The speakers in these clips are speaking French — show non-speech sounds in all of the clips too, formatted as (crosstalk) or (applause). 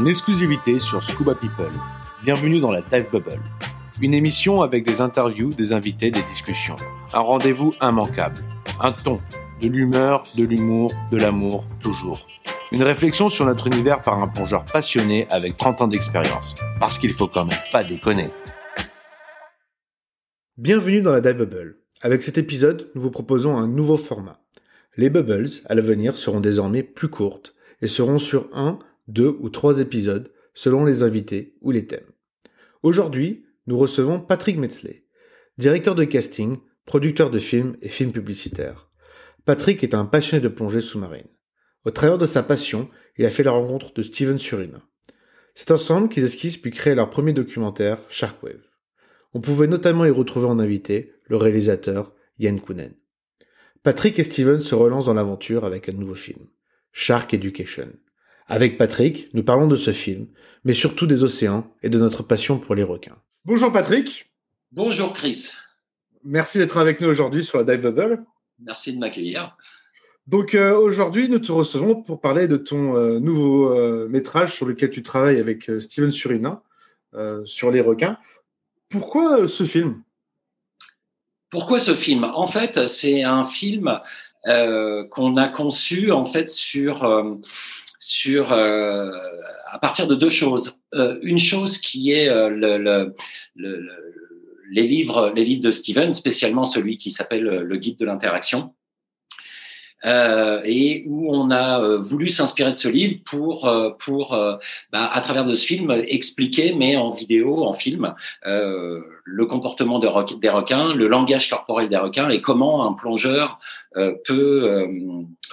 en exclusivité sur Scuba People. Bienvenue dans la Dive Bubble. Une émission avec des interviews, des invités, des discussions. Un rendez-vous immanquable. Un ton, de l'humeur, de l'humour, de l'amour, toujours. Une réflexion sur notre univers par un plongeur passionné avec 30 ans d'expérience. Parce qu'il faut quand même pas déconner. Bienvenue dans la Dive Bubble. Avec cet épisode, nous vous proposons un nouveau format. Les bubbles, à l'avenir, seront désormais plus courtes et seront sur un, deux ou trois épisodes selon les invités ou les thèmes. Aujourd'hui, nous recevons Patrick Metzley, directeur de casting, producteur de films et films publicitaires. Patrick est un passionné de plongée sous-marine. Au travers de sa passion, il a fait la rencontre de Steven Surina. C'est ensemble qu'ils esquissent puis créent leur premier documentaire, Sharkwave. On pouvait notamment y retrouver en invité le réalisateur Yann Kounen. Patrick et Steven se relancent dans l'aventure avec un nouveau film, Shark Education. Avec Patrick, nous parlons de ce film, mais surtout des océans et de notre passion pour les requins. Bonjour Patrick. Bonjour Chris. Merci d'être avec nous aujourd'hui sur la Dive Bubble. Merci de m'accueillir. Donc euh, aujourd'hui, nous te recevons pour parler de ton euh, nouveau euh, métrage sur lequel tu travailles avec Steven Surina sur les requins. Pourquoi ce film? Pourquoi ce film? En fait, c'est un film qu'on a conçu en fait sur sur à partir de deux choses. une chose qui est le, le, le, les livres, les livres de Steven, spécialement celui qui s'appelle Le Guide de l'interaction, euh, et où on a euh, voulu s'inspirer de ce livre pour, euh, pour bah, à travers de ce film, expliquer, mais en vidéo, en film, le comportement des requins, le langage corporel des requins et comment un plongeur peut,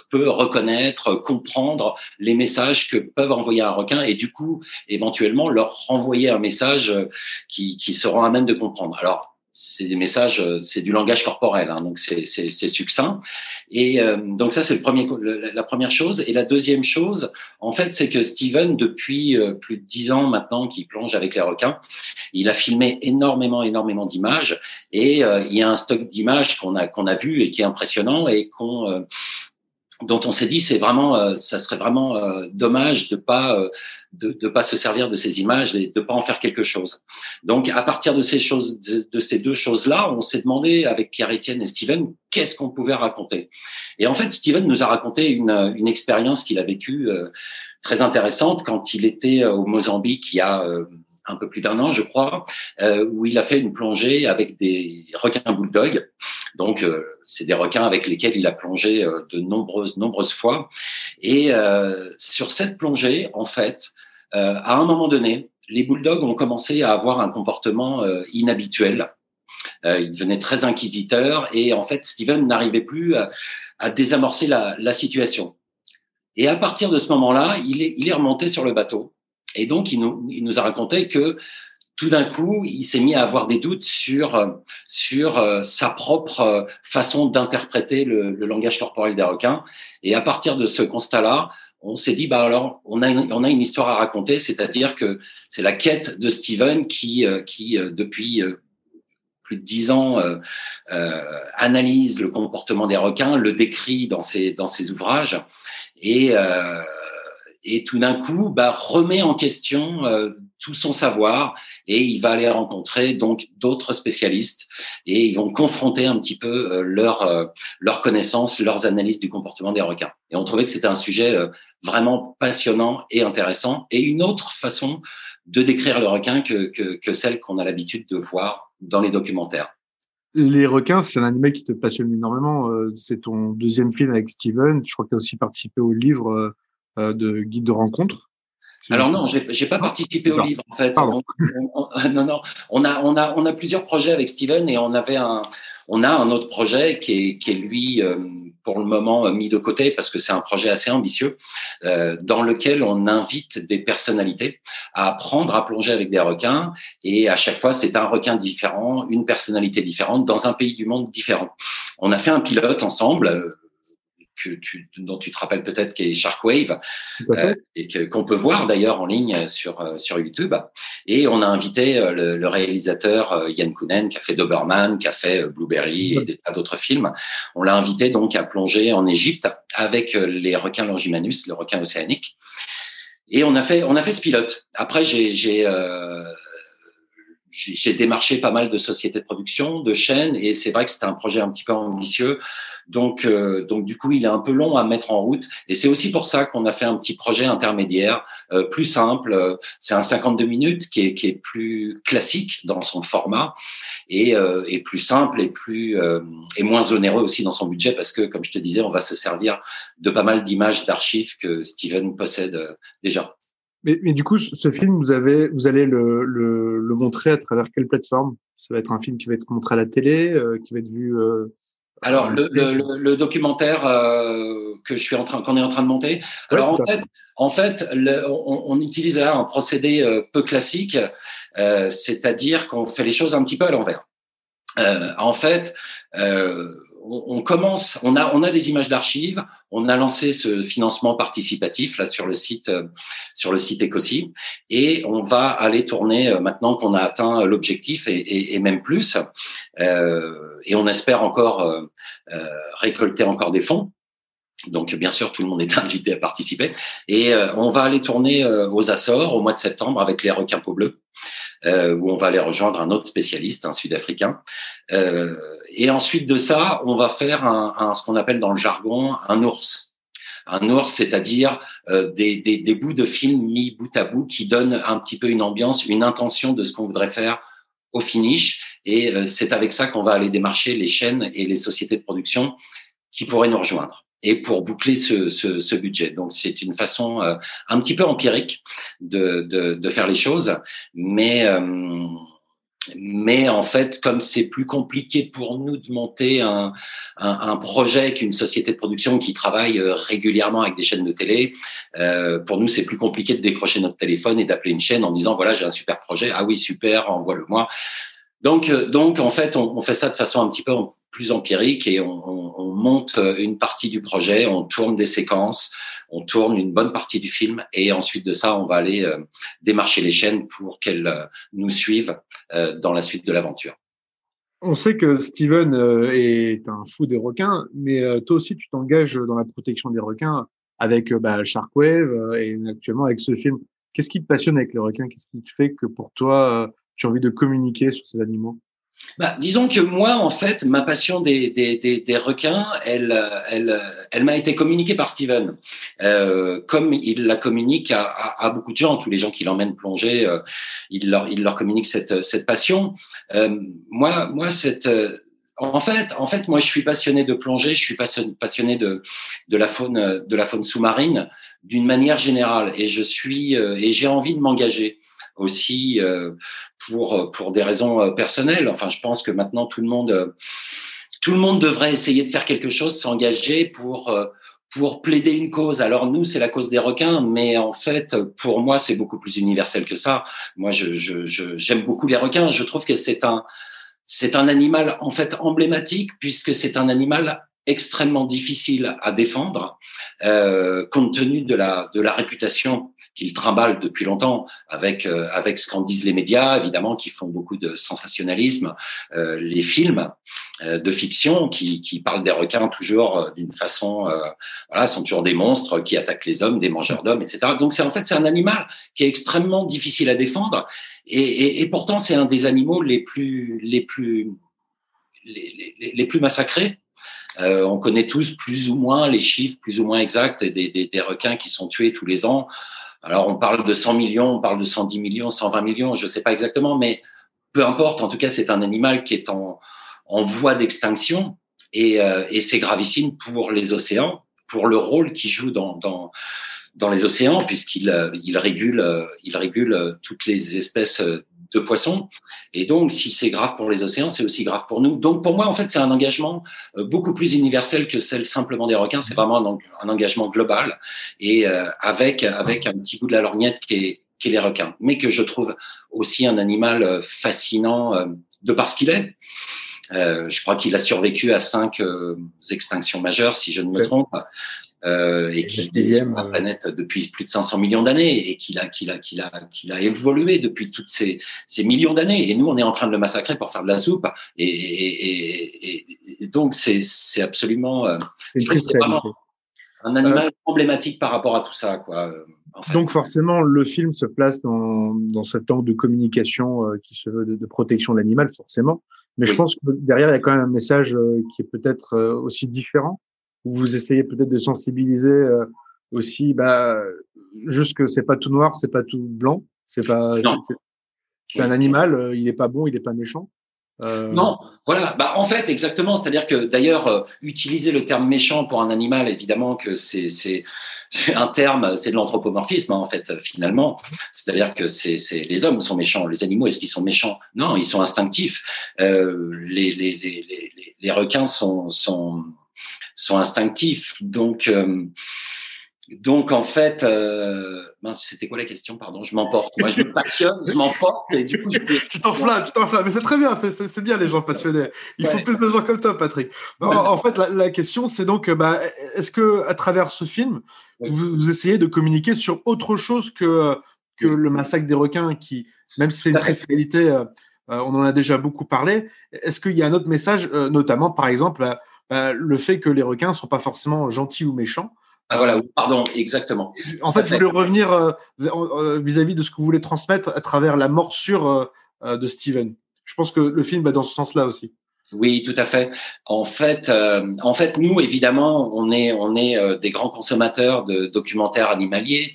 peut reconnaître, comprendre les messages que peuvent envoyer un requin et du coup, éventuellement, leur renvoyer un message qui, qui seront à même de comprendre. Alors, c'est des messages, euh, c'est du langage corporel, hein, donc c'est succinct. Et euh, donc ça, c'est le premier, la première chose. Et la deuxième chose, en fait, c'est que Steven, depuis euh, plus de dix ans maintenant, qu'il plonge avec les requins, il a filmé énormément, énormément d'images. Et il y a un stock d'images qu'on a qu'on a vu et qui est impressionnant et qu'on dont on s'est dit c'est vraiment euh, ça serait vraiment euh, dommage de pas euh, de, de pas se servir de ces images et de pas en faire quelque chose. Donc à partir de ces choses de ces deux choses là, on s'est demandé avec Pierre Etienne et Steven qu'est-ce qu'on pouvait raconter? Et en fait Steven nous a raconté une une expérience qu'il a vécue très intéressante quand il était au Mozambique il y a un peu plus d'un an, je crois, où il a fait une plongée avec des requins bulldog. Donc, euh, c'est des requins avec lesquels il a plongé euh, de nombreuses, nombreuses fois. Et sur cette plongée, en fait, à un moment donné, les bulldogs ont commencé à avoir un comportement inhabituel. ils devenaient très inquisiteurs et en fait, Steven n'arrivait plus à, désamorcer la, la, situation. Et à partir de ce moment-là, il est, il est remonté sur le bateau et donc, il nous, il nous a raconté que tout d'un coup, il s'est mis à avoir des doutes sur sur euh, sa propre euh, façon d'interpréter le, le, langage corporel des requins. Et à partir de ce constat-là, on s'est dit bah alors on a une, on a une histoire à raconter, c'est-à-dire que c'est la quête de Steven qui euh, qui depuis plus de dix ans euh, analyse le comportement des requins, le décrit dans ses dans ses ouvrages et et tout d'un coup bah, remet en question euh, tout son savoir et il va aller rencontrer donc d'autres spécialistes et ils vont confronter un petit peu euh, leur euh, leurs connaissances, leurs analyses du comportement des requins. Et on trouvait que c'était un sujet vraiment passionnant et intéressant et une autre façon de décrire le requin que, que, que celle qu'on a l'habitude de voir dans les documentaires. Les requins, c'est un animal qui te passionne énormément. C'est ton deuxième film avec Steven. Je crois que tu as aussi participé au livre euh, de guide de rencontre. Alors non, j'ai pas participé au livre en fait. (laughs) non, non, on a, on a, on a plusieurs projets avec Steven et on avait un, on a un autre projet qui est, qui est lui euh, pour le moment mis de côté parce que c'est un projet assez ambitieux euh, dans lequel on invite des personnalités à apprendre à plonger avec des requins et à chaque fois c'est un requin différent, une personnalité différente dans un pays du monde différent. On a fait un pilote ensemble que tu, dont tu te rappelles peut-être qui est Sharkwave euh, et qu'on peut voir d'ailleurs en ligne sur euh, sur YouTube. Et on a invité euh, le, réalisateur Yann Kounen qui a fait Doberman, qui a fait Blueberry et des tas d'autres films. On l'a invité donc à plonger en Égypte avec les requins Longimanus, le requin océanique. Et on a fait, on a fait ce pilote. Après, j'ai, j'ai, démarché pas mal de sociétés de production, de chaînes, et c'est vrai que c'était un projet un petit peu ambitieux. Donc, euh, donc du coup, il est un peu long à mettre en route. Et c'est aussi pour ça qu'on a fait un petit projet intermédiaire, euh, plus simple. C'est un 52 minutes qui est, qui est plus classique dans son format et, euh, et plus simple et plus euh, et moins onéreux aussi dans son budget parce que, comme je te disais, on va se servir de pas mal d'images d'archives que Steven possède euh, déjà. Mais, mais, du coup, ce film, vous, avez, vous allez le, le, le, montrer à travers quelle plateforme? Ça va être un film qui va être montré à la télé, euh, qui va être vu. Euh, alors le, le, le, documentaire euh, que je suis en train, qu'on est en train de monter. Alors en fait, en fait, on, on, utilise là un procédé euh, peu classique, euh, c'est-à-dire qu'on fait les choses un petit peu à l'envers. en fait, on, commence, on a, on a des images d'archives. On a lancé ce financement participatif là sur le site, euh, sur le site Ecosi, et on va aller tourner euh, maintenant qu'on a atteint l'objectif et, et, même plus. Euh, et on espère encore euh, récolter encore des fonds. Donc, bien sûr, tout le monde est (laughs) invité à participer. Et on va aller tourner aux Açores au mois de septembre avec les requins peau bleus euh, où on va aller rejoindre un autre spécialiste, un Sud-Africain. Euh, et ensuite de ça, on va faire un, un ce qu'on appelle dans le jargon un ours. Un ours, c'est-à-dire euh, des, des, des, bouts de film mis bout à bout qui donnent un petit peu une ambiance, une intention de ce qu'on voudrait faire au finish. Et euh, c'est avec ça qu'on va aller démarcher les chaînes et les sociétés de production qui pourraient nous rejoindre et pour boucler ce, ce, ce budget. Donc c'est une façon euh, un petit peu empirique de, de, de faire les choses, mais euh, mais en fait, comme c'est plus compliqué pour nous de monter un, un, un projet qu'une société de production qui travaille euh, régulièrement avec des chaînes de télé, euh, pour nous c'est plus compliqué de décrocher notre téléphone et d'appeler une chaîne en disant voilà j'ai un super projet, ah oui super, envoie-le-moi. Donc, donc en fait, on, on, fait ça de façon un petit peu plus empirique et on, on, on, monte une partie du projet, on tourne des séquences, on tourne une bonne partie du film et ensuite de ça, on va aller euh, démarcher les chaînes pour qu'elles euh, nous suivent euh, dans la suite de l'aventure. On sait que Steven est un fou des requins, mais toi aussi, tu t'engages dans la protection des requins avec bah, Sharkwave et actuellement avec ce film. Qu'est-ce qui te passionne avec les requins? Qu'est-ce qui te fait que pour toi, tu as envie de communiquer sur ces animaux? Bah, disons que moi, en fait, ma passion des, des, des, des requins, elle, elle, elle m'a été communiquée par Steven, euh, comme il la communique à, à, à, beaucoup de gens, tous les gens qui l'emmènent plonger, euh, il, leur, il leur communique cette, cette passion. Euh, moi, moi, cette en fait, en fait, moi, je suis passionné de plongée, je suis passionné de, de la faune, de la faune sous-marine d'une manière générale, et je suis et j'ai envie de m'engager aussi euh, pour pour des raisons euh, personnelles. Enfin, je pense que maintenant tout le monde euh, tout le monde devrait essayer de faire quelque chose, s'engager pour pour plaider une cause. Alors nous, c'est la cause des requins, mais en fait, pour moi, c'est beaucoup plus universel que ça. Moi, je, je, j'aime beaucoup les requins. Je trouve que c'est un c'est un animal en fait emblématique puisque c'est un animal extrêmement difficile à défendre euh, compte tenu de la de la réputation qu'il trimballe depuis longtemps avec euh, avec ce qu'en disent les médias évidemment qui font beaucoup de sensationnalisme euh, les films euh, de fiction qui qui parlent des requins toujours euh, d'une façon euh, voilà sont toujours des monstres qui attaquent les hommes des mangeurs d'hommes etc donc c'est en fait c'est un animal qui est extrêmement difficile à défendre et, et, et pourtant c'est un des animaux les plus les plus les, les, les plus massacrés euh, on connaît tous plus ou moins les chiffres plus ou moins exacts des, requins qui sont tués tous les ans. Alors on parle de 100 millions, on parle de 110 millions, 120 millions, je ne sais pas exactement, mais peu importe. En tout cas, c'est un animal qui est en, voie d'extinction et, euh, et c'est gravissime pour les océans, pour le rôle qu'il joue dans, les océans, puisqu'il il régule, régule toutes les espèces de poissons. Et donc, si c'est grave pour les océans, c'est aussi grave pour nous. Donc, pour moi, en fait, c'est un engagement euh, beaucoup plus universel que celle simplement des requins. C'est vraiment un, engagement global et euh, avec avec un petit bout de la lorgnette qui est, qui est les requins, mais que je trouve aussi un animal euh, fascinant de parce qu'il est. Euh, je crois qu'il a survécu à cinq euh, extinctions majeures, si je ne me trompe euh, et qui vit sur la euh, planète depuis plus de 500 millions d'années et qu'il a, qu'il a, qu'il a, qu'il a évolué depuis toutes ces, ces millions d'années. Et nous, on est en train de le massacrer pour faire de la soupe. Et, et, et, et donc, c'est, c'est absolument. Euh, c'est vraiment, un animal emblématique par rapport à tout ça, quoi. Donc forcément, le film se place dans, dans cet angle de communication qui se veut de, protection de l'animal, forcément. Mais je pense que derrière, il y a quand même un message qui est peut-être aussi différent, où vous essayez peut-être de sensibiliser aussi, bah, juste que c'est pas tout noir, c'est pas tout blanc, c'est pas, c'est un animal, il est pas bon, il est pas méchant. Euh... Non, voilà. Bah, en fait, exactement. C'est-à-dire que d'ailleurs, euh, utiliser le terme méchant pour un animal, évidemment que c'est c'est un terme, c'est de l'anthropomorphisme hein, en fait finalement. C'est-à-dire que c'est c'est les hommes sont méchants, les animaux est-ce qu'ils sont méchants? Non, ils sont instinctifs. Euh, les, les, les, les, les requins sont sont sont instinctifs. Donc euh, donc en fait, euh, c'était quoi la question Pardon, je m'emporte. Moi, je me passionne, je m'emporte et du coup, je... (laughs) tu t'enflammes, tu t'enflammes. Mais c'est très bien, c'est bien les gens passionnés. Il faut plus de gens comme toi, Patrick. En fait, la, question, c'est donc, bah, est-ce que à travers ce film, vous, essayez de communiquer sur autre chose que que le massacre des requins, qui, même si c'est une triste réalité, euh, euh, on en a déjà beaucoup parlé. Est-ce qu'il y a un autre message, euh, notamment par exemple le fait que les requins sont pas forcément gentils ou méchants? Ah voilà, pardon, exactement. En fait, je voulais revenir euh, euh, vis-à-vis de ce que vous voulez transmettre à travers la morsure euh, de Steven. Je pense que le film va dans ce sens-là aussi. Oui, tout à fait. En fait, en fait, nous, évidemment, on est, on est des grands consommateurs de documentaires animaliers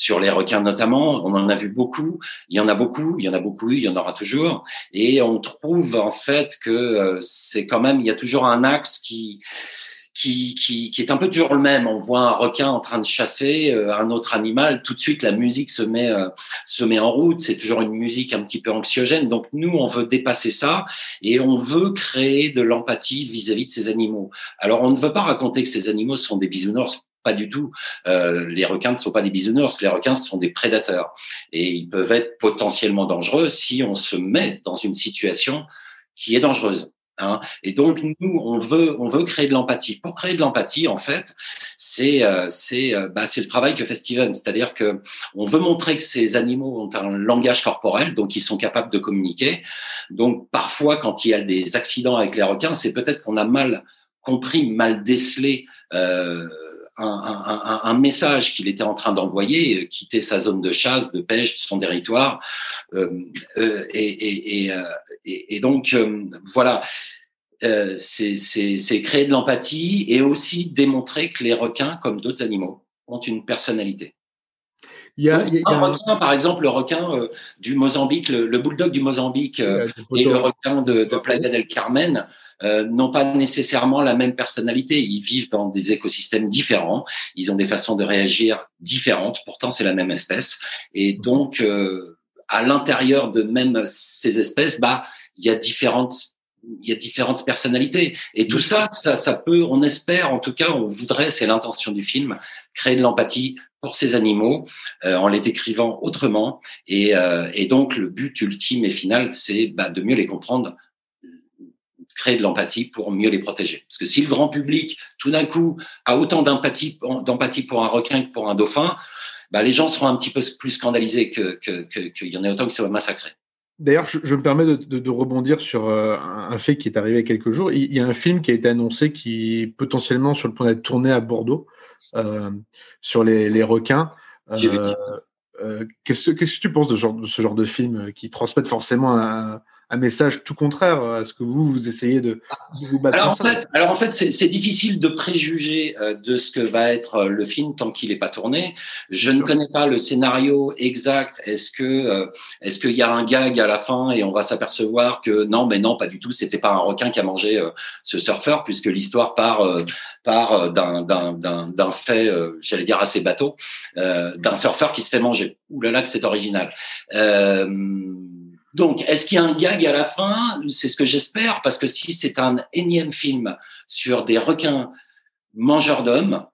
sur les requins notamment. On en a vu beaucoup. Il y en a beaucoup. Il y en a beaucoup. Il y en aura toujours. Et on trouve en fait que c'est quand même, il y a toujours un axe qui qui, qui, qui, est un peu toujours le même. On voit un requin en train de chasser euh, un autre animal, tout de suite la musique se met euh, se met en route. C'est toujours une musique un petit peu anxiogène. Donc nous, on veut dépasser ça et on veut créer de l'empathie vis-à-vis de ces animaux. Alors on ne veut pas raconter que ces animaux sont des bisounours. Pas du tout. Euh, les requins ne sont pas des bisounours. Les requins sont des prédateurs et ils peuvent être potentiellement dangereux si on se met dans une situation qui est dangereuse. Hein. Et donc nous, on veut, on veut créer de l'empathie. Pour créer de l'empathie, en fait, c'est euh, c'est euh, bah, le travail que fait Steven, c'est-à-dire que on veut montrer que ces animaux ont un langage corporel, donc ils sont capables de communiquer. Donc parfois, quand il y a des accidents avec les requins, c'est peut-être qu'on a mal compris, mal décelé. Euh, un, message qu'il était en train d'envoyer, quitter sa zone de chasse, de pêche, de son territoire. Euh, euh, et, et, donc, voilà, euh, c'est créer de l'empathie et aussi démontrer que les requins, comme d'autres animaux, ont une personnalité. Il y a, il y a un requin, par exemple, le requin euh, du Mozambique, le, bulldog du Mozambique euh, et le requin de, de Playa del Carmen euh, n'ont pas nécessairement la même personnalité. Ils vivent dans des écosystèmes différents, ils ont des façons de réagir différentes. Pourtant, c'est la même espèce. Et donc, à l'intérieur de même ces espèces, bah, il y a différentes il y a différentes personnalités. Et tout ça, ça, ça peut, on espère, en tout cas, on voudrait, c'est l'intention du film, créer de l'empathie pour ces animaux euh, en les décrivant autrement. Et, euh, et, donc, le but ultime et final, c'est bah, de mieux les comprendre, créer de l'empathie pour mieux les protéger. Parce que si le grand public, tout d'un coup, a autant d'empathie, pour un requin que pour un dauphin, bah, les gens seront un petit peu plus scandalisés qu'il que, que, y en ait autant qui soient massacrés. D'ailleurs, je, me permets de, rebondir sur euh, un fait qui est arrivé il y a quelques jours. Il, y a un film qui a été annoncé qui est potentiellement sur le point d'être tourné à Bordeaux euh, sur les, requins. Euh, qu'est-ce, que tu penses de ce genre de, ce genre de film qui transmettent forcément un, un message tout contraire à ce que vous, vous essayez de, vous battre alors, en fait, alors en fait, c'est difficile de préjuger euh, de ce que va être euh, le film tant qu'il n'est pas tourné. Je ne connais pas le scénario exact. Est-ce que euh, est-ce qu'il y a un gag à la fin et on va s'apercevoir que non, mais non, pas du tout. C'était pas un requin qui a mangé ce surfeur puisque l'histoire part part d'un d'un fait, j'allais dire assez bateau, d'un surfeur qui se fait manger. Ouh là là que c'est original. Euh, donc, est-ce qu'il y a un gag à la fin? C'est ce que j'espère, parce que si c'est un énième film sur des requins mangeurs d'hommes,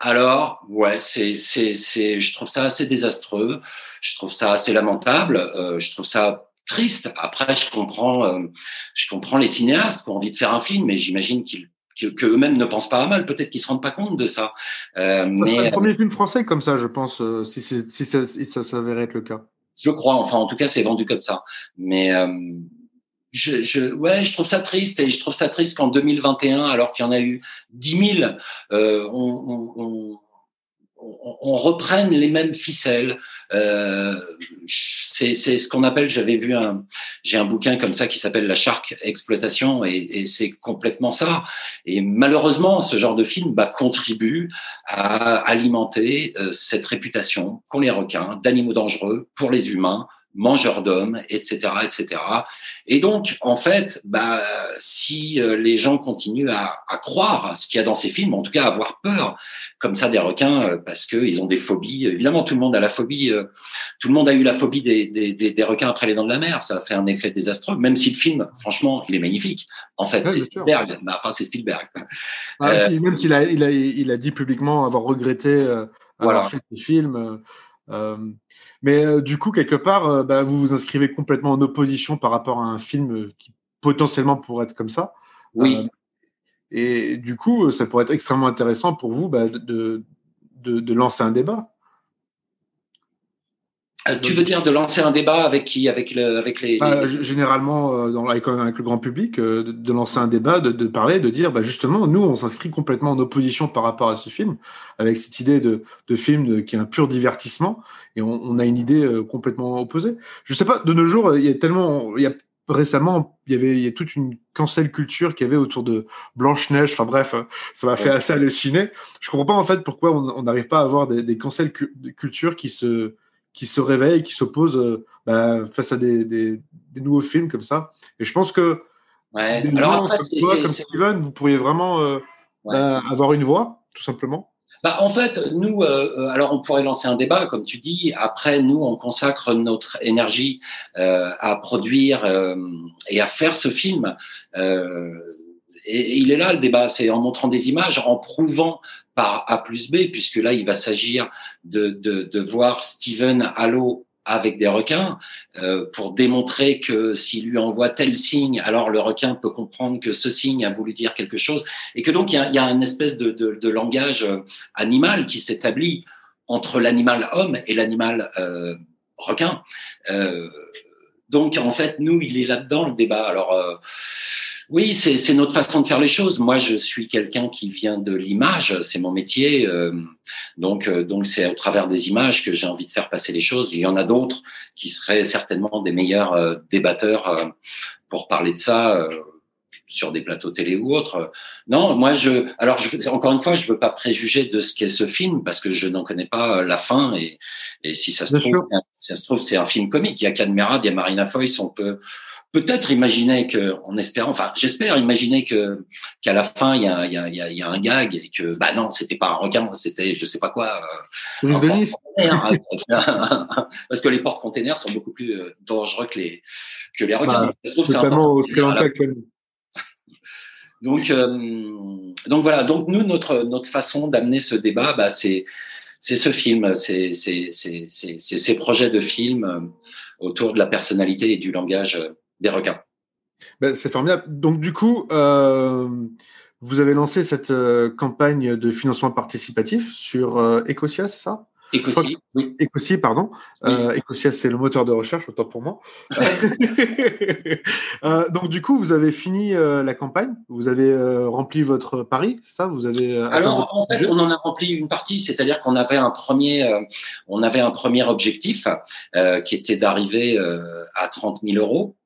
alors ouais, c'est c'est c'est, je trouve ça assez désastreux, je trouve ça assez lamentable, euh, je trouve ça triste. Après, je comprends, euh, je comprends les cinéastes qui ont envie de faire un film, mais j'imagine qu'ils que, eux-mêmes ne pensent pas à mal. Peut-être qu'ils se rendent pas compte de ça. Euh, ça mais le premier film français comme ça, je pense, euh, si, si ça, si ça s'avérait être le cas. Je crois, enfin en tout cas c'est vendu comme ça. Mais euh, je, je, ouais, je trouve ça triste et je trouve ça triste qu'en 2021, alors qu'il y en a eu 10 000, euh, on, reprenne les mêmes ficelles. Euh, c'est ce qu'on appelle, j'avais vu un, j'ai un bouquin comme ça qui s'appelle La Shark Exploitation et, et c'est complètement ça. Et malheureusement, ce genre de film bah, contribue à alimenter euh, cette réputation qu'ont les requins d'animaux dangereux pour les humains, mangeurs d'hommes, etc., etc. Et donc, en fait, bah, si euh, les gens continuent à, à croire à ce qu'il y a dans ces films, en tout cas à avoir peur comme ça des requins, euh, parce qu'ils ont des phobies. Évidemment, tout le monde a la phobie. Euh, tout le monde a eu la phobie des, des, des, requins après les dents de la mer. Ça a fait un effet désastreux. Même si le film, franchement, il est magnifique. En fait, c'est Spielberg. Bah, enfin, c'est Spielberg. Ah, même s'il a, il a, il a dit publiquement avoir regretté avoir voilà. fait ce film. Euh, mais euh, du coup, quelque part, euh, bah, vous vous inscrivez complètement en opposition par rapport à un film qui potentiellement pourrait être comme ça. Oui. et du coup, ça pourrait être extrêmement intéressant pour vous bah, de, de, de, lancer un débat. Euh, tu veux dire de lancer un débat avec qui Avec, le, avec les, bah, Généralement, euh, dans, avec, avec, le grand public, euh, de, de, lancer un débat, de, de, parler, de dire, bah, justement, nous, on s'inscrit complètement en opposition par rapport à ce film, avec cette idée de, de film qui est un pur divertissement, et on, on a une idée complètement opposée. Je sais pas, de nos jours, il y a tellement, il y a récemment, il y avait il y a toute une cancel culture qu'il y avait autour de Blanche Neige. Enfin bref, ça m'a fait assez halluciner. Je comprends pas en fait pourquoi on n'arrive pas à avoir des, des cancel culture qui se qui se réveille, qui s'oppose euh, bah, face à des, des, des, nouveaux films comme ça. Et je pense que ouais. Alors après, comme, toi, comme Steven, vous pourriez vraiment euh, ouais. bah, avoir une voix, tout simplement. Bah, en fait, nous, euh, alors on pourrait lancer un débat, comme tu dis. Après, nous, on consacre notre énergie à produire et à faire ce film. Et, il est là le débat, c'est en montrant des images, en prouvant par A plus B, puisque là, il va s'agir de, de, de, voir Steven à l'eau avec des requins euh, pour démontrer que s'il lui envoie tel signe, alors le requin peut comprendre que ce signe a voulu dire quelque chose et que donc il y a, il y a une espèce de, de, de langage euh, animal qui s'établit entre l'animal homme et l'animal euh, requin. Euh, donc en fait, nous, il est là-dedans le débat. Alors euh, oui, c'est notre façon de faire les choses. Moi, je suis quelqu'un qui vient de l'image, c'est mon métier. Euh, donc, euh, donc c'est au travers des images que j'ai envie de faire passer les choses. Il y en a d'autres qui seraient certainement des meilleurs euh, débatteurs euh, pour parler de ça sur des plateaux télé ou autres. Non, moi, je. Alors, je, encore une fois, je veux pas préjuger de ce qu'est ce film parce que je n'en connais pas la fin et, et si ça se Bien trouve, si ça se trouve, c'est un film comique. Il y a Cadmerade, il y a Marina Foïs, on peut peut-être imaginer que, en espérant, enfin, j'espère imaginer que qu'à la fin il y a, y, a, il y a un gag et que, bah non, c'était pas un requin, c'était je sais pas quoi. Euh, hein, (laughs) parce que les portes-containers sont beaucoup plus euh, dangereux que les que les requins. Bah, trouve, au Sri Lanka donc, euh, donc voilà. Donc nous, notre notre façon d'amener ce débat, bah, c'est c'est ce film, c'est c'est c'est ces projets de film euh, autour de la personnalité et du langage des requins. Ben, c'est formidable. Donc, du coup, euh, vous avez lancé cette euh, campagne de financement participatif sur euh, Ecosia, c'est ça? Ecosia, oui. Ecosia, pardon. Oui. Euh, Ecosia, c'est le moteur de recherche, autant pour moi. (laughs) donc, du coup, vous avez fini la campagne, vous avez rempli votre pari, c'est ça? Vous avez Alors, en fait, on en a rempli une partie, c'est-à-dire qu'on avait un premier, on avait un premier objectif qui était d'arriver à 30 000 euros.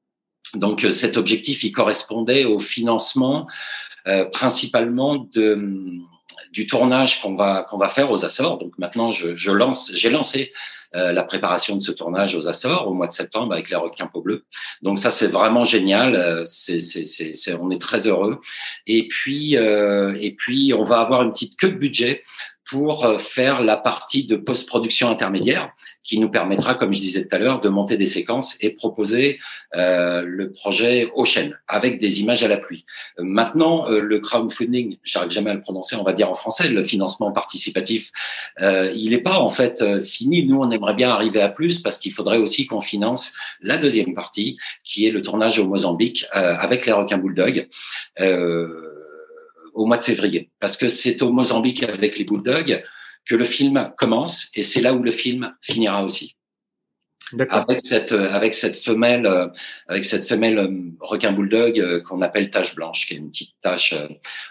Donc euh, cet objectif, il correspondait au financement euh, principalement de, du tournage qu'on va qu'on va faire aux Açores. Donc maintenant, je, je lance, j'ai lancé euh, la préparation de ce tournage aux Açores au mois de septembre avec les requins peau. Donc ça, c'est vraiment génial. Euh, c'est, on est très heureux. Et puis euh, et puis on va avoir une petite queue de budget pour euh, faire la partie de post-production intermédiaire qui nous permettra, comme je disais tout à l'heure, de monter des séquences et proposer euh, le projet au chaîne avec des images à la pluie. Euh, maintenant, euh, le crowdfunding, j'arrive jamais à le prononcer, on va dire en français, le financement participatif, euh, il n'est pas en fait euh, fini. Nous, on aimerait bien arriver à plus parce qu'il faudrait aussi qu'on finance la deuxième partie, qui est le tournage au Mozambique avec les requins bulldogs. Euh, au mois de février, parce que c'est au Mozambique avec les Bulldogs que le film commence et c'est là où le film finira aussi. Avec cette avec cette femelle euh, avec cette femelle euh, requin bulldog euh, qu'on appelle tache blanche qui est une petite tache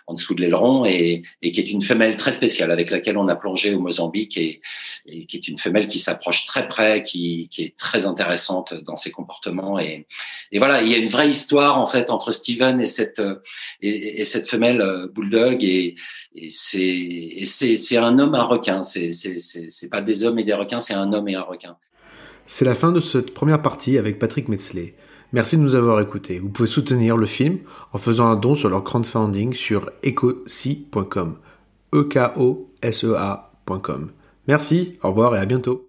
en dessous de l'aileron et, et qui est une femelle très spéciale avec laquelle on a plongé au Mozambique et, et qui est une femelle qui s'approche très près qui, qui est très intéressante dans ses comportements et, et voilà il y a une vraie histoire en fait entre Steven et cette et, et cette femelle bulldog et, et c'est c'est un homme un requin. C'est c'est c'est pas des hommes et des requins c'est un homme et un requin c'est la fin de cette première partie avec Patrick Metzley. Merci de nous avoir écoutés. Vous pouvez soutenir le film en faisant un don sur leur crowdfunding sur ecosi.com. e k o s e a.com. Merci, au revoir et à bientôt.